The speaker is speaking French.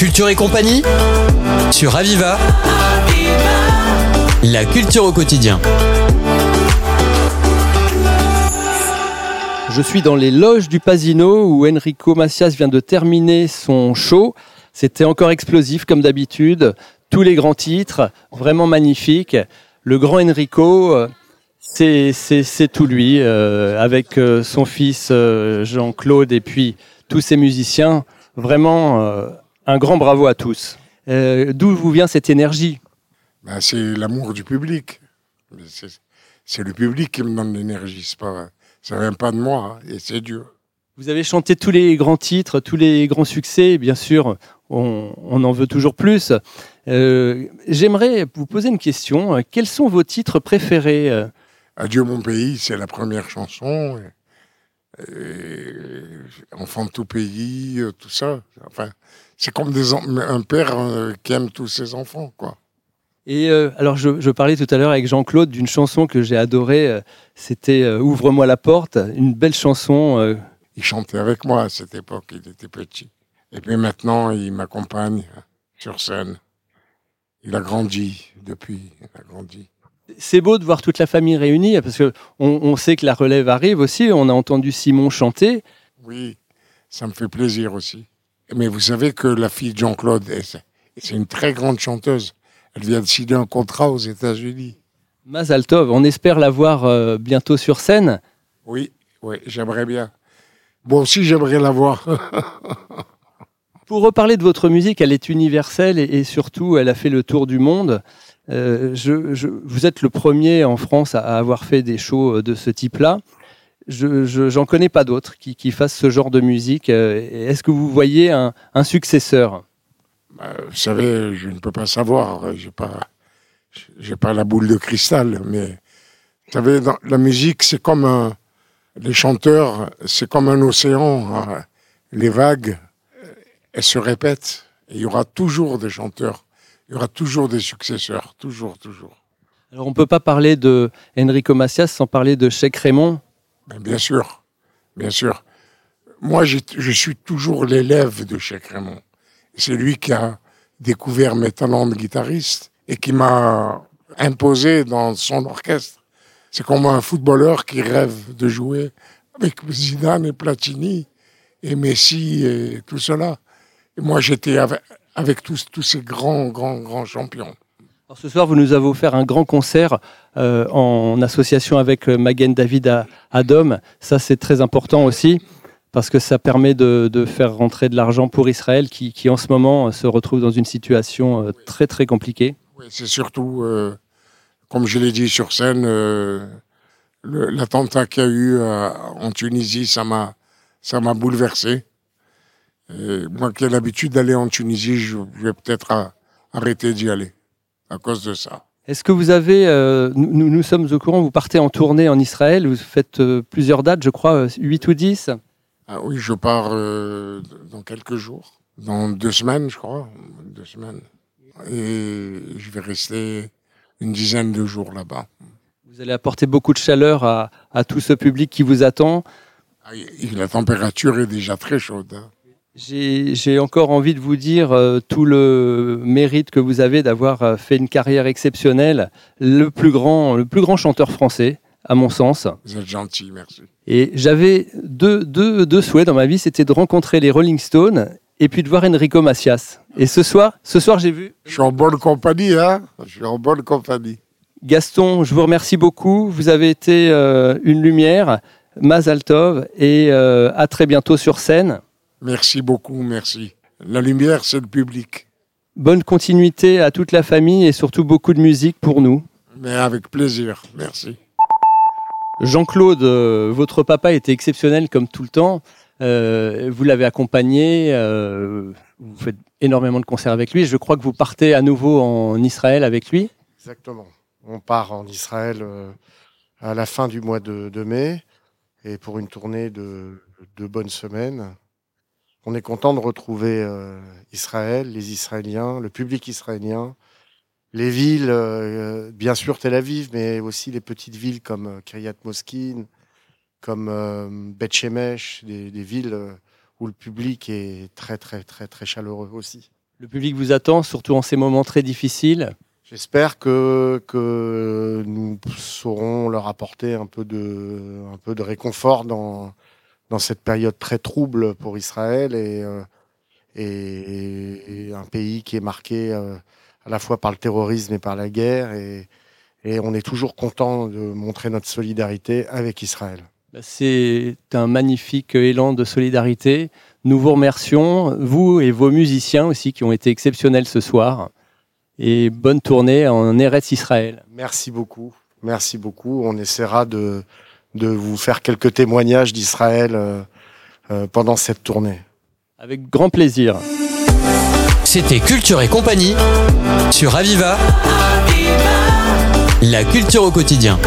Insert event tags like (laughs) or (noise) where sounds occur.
Culture et compagnie sur Aviva. La culture au quotidien. Je suis dans les loges du Pasino où Enrico Macias vient de terminer son show. C'était encore explosif comme d'habitude. Tous les grands titres, vraiment magnifique. Le grand Enrico, euh, c'est tout lui, euh, avec euh, son fils Jean-Claude et puis tous ses musiciens. Vraiment un grand bravo à tous. D'où vous vient cette énergie ben, C'est l'amour du public. C'est le public qui me donne l'énergie, pas ça vient pas de moi, hein, et c'est Dieu. Vous avez chanté tous les grands titres, tous les grands succès, bien sûr, on, en veut toujours plus. Euh, j'aimerais vous poser une question. Quels sont vos titres préférés? Euh Adieu mon pays, c'est la première chanson. Enfant de tout pays, euh, tout ça. Enfin, c'est comme des, un père qui aime tous ses enfants, quoi. Et euh, alors, je, parlais tout à l'heure avec Jean-Claude d'une chanson que j'ai adorée. Euh, c'était euh, Ouvre-moi la porte, une belle chanson. Il chantait avec moi à cette époque, il était petit. Et puis maintenant, il m'accompagne sur scène. Il a grandi depuis, il a grandi. C'est beau de voir toute la famille réunie parce que on, sait que la relève arrive aussi. On a entendu Simon chanter. Oui, ça me fait plaisir aussi. Mais vous savez que la fille de Jean-Claude, c'est une très grande chanteuse. Elle vient de signer un contrat aux États-Unis. Mazaltov, on espère la voir euh, bientôt sur scène. Oui, oui, j'aimerais bien. Bon, aussi, j'aimerais la voir. (laughs) Pour reparler de votre musique, elle est universelle et, surtout, elle a fait le tour du monde. Euh, je, vous êtes le premier en France à, avoir fait des shows euh, de ce type-là. Je n'en connais pas d'autres qui, qui, fassent ce genre de musique. Est-ce que vous voyez un, un successeur? Bah, vous savez, je ne peux pas savoir. J'ai pas, j'ai pas la boule de cristal. Mais vous savez, dans la musique, c'est comme un, les chanteurs, c'est comme un océan. Hein. Les vagues, elles se répètent. il y aura toujours des chanteurs. Il y aura toujours des successeurs. Toujours, toujours. Alors, on ne peut pas parler de Enrico Macias sans parler de Cheikh Raymond? Bien sûr. Bien sûr. Moi, je suis toujours l'élève de Cheikh Raymond. C'est lui qui a découvert mes talents de guitariste et qui m'a imposé dans son orchestre. C'est comme un footballeur qui rêve de jouer avec Zidane et Platini et Messi et tout cela. Et moi, j'étais avec, tous, tous ces grands, grands, grands champions. Alors ce soir, vous nous avez offert un grand concert euh, en association avec euh, Magen David Adom. Ça, c'est très important aussi parce que ça permet de, faire rentrer de l'argent pour Israël qui, en ce moment se retrouve dans une situation euh, très très compliquée. C'est surtout, euh, comme je l'ai dit sur scène, euh, l'attentat qu'il y a eu en Tunisie, ça m'a bouleversé. moi qui ai l'habitude d'aller en Tunisie, je vais peut-être arrêter d'y aller à cause de ça. Est-ce que vous avez, nous, nous, sommes au courant, vous partez en tournée en Israël, vous faites plusieurs dates, je crois, 8 ou 10 ah oui, je pars euh, dans quelques jours. Dans deux semaines, je crois. Deux semaines. Et je vais rester une dizaine de jours là-bas. Vous allez apporter beaucoup de chaleur à, tout ce public qui vous attend? Ah, la température est déjà très chaude. Hein. J'ai encore envie de vous dire euh, tout le mérite que vous avez d'avoir euh, fait une carrière exceptionnelle, le plus grand, le plus grand chanteur français à mon sens. Vous êtes gentil, merci. Et j'avais deux, deux, deux, souhaits dans ma vie, c'était de rencontrer les Rolling Stones et puis de voir Enrico Macias. Et ce soir, ce soir j'ai vu... Je suis en bonne compagnie, hein Je suis en bonne compagnie. Gaston, je vous remercie beaucoup. Vous avez été euh, une lumière, Mazaltov, et euh, à très bientôt sur scène. Merci beaucoup, merci. La lumière, c'est le public. Bonne continuité à toute la famille et surtout beaucoup de musique pour nous. Mais avec plaisir, merci. Jean-Claude, euh, votre papa était exceptionnel comme tout le temps. Euh, vous l'avez accompagné, euh, vous faites énormément de concerts avec lui. Je crois que vous partez à nouveau en Israël avec lui. Exactement. On part en Israël à la fin du mois de, mai et pour une tournée de deux bonnes semaines. On est content de retrouver Israël, les Israéliens, le public israélien, les villes, euh, bien sûr Tel Aviv, mais aussi les petites villes comme euh, Kiryat Moskin, comme euh, Beth Shemesh, des, villes où le public est très très très très chaleureux aussi. Le public vous attend, surtout en ces moments très difficiles. J'espère que, que nous saurons leur apporter un peu de, un peu de réconfort dans, dans cette période très trouble pour Israël et, euh, et, et un pays qui est marqué euh, à la fois par le terrorisme et par la guerre. Et, et on est toujours content de montrer notre solidarité avec Israël. Bah, C'est un magnifique élan de solidarité. Nous vous remercions, vous et vos musiciens aussi qui ont été exceptionnels ce soir. Et bonne tournée en Eretz Israël. Merci beaucoup. Merci beaucoup. On essaiera de, de vous faire quelques témoignages d'Israël euh, euh, pendant cette tournée. Avec grand plaisir. C'était Culture et compagnie sur Aviva. La culture au quotidien.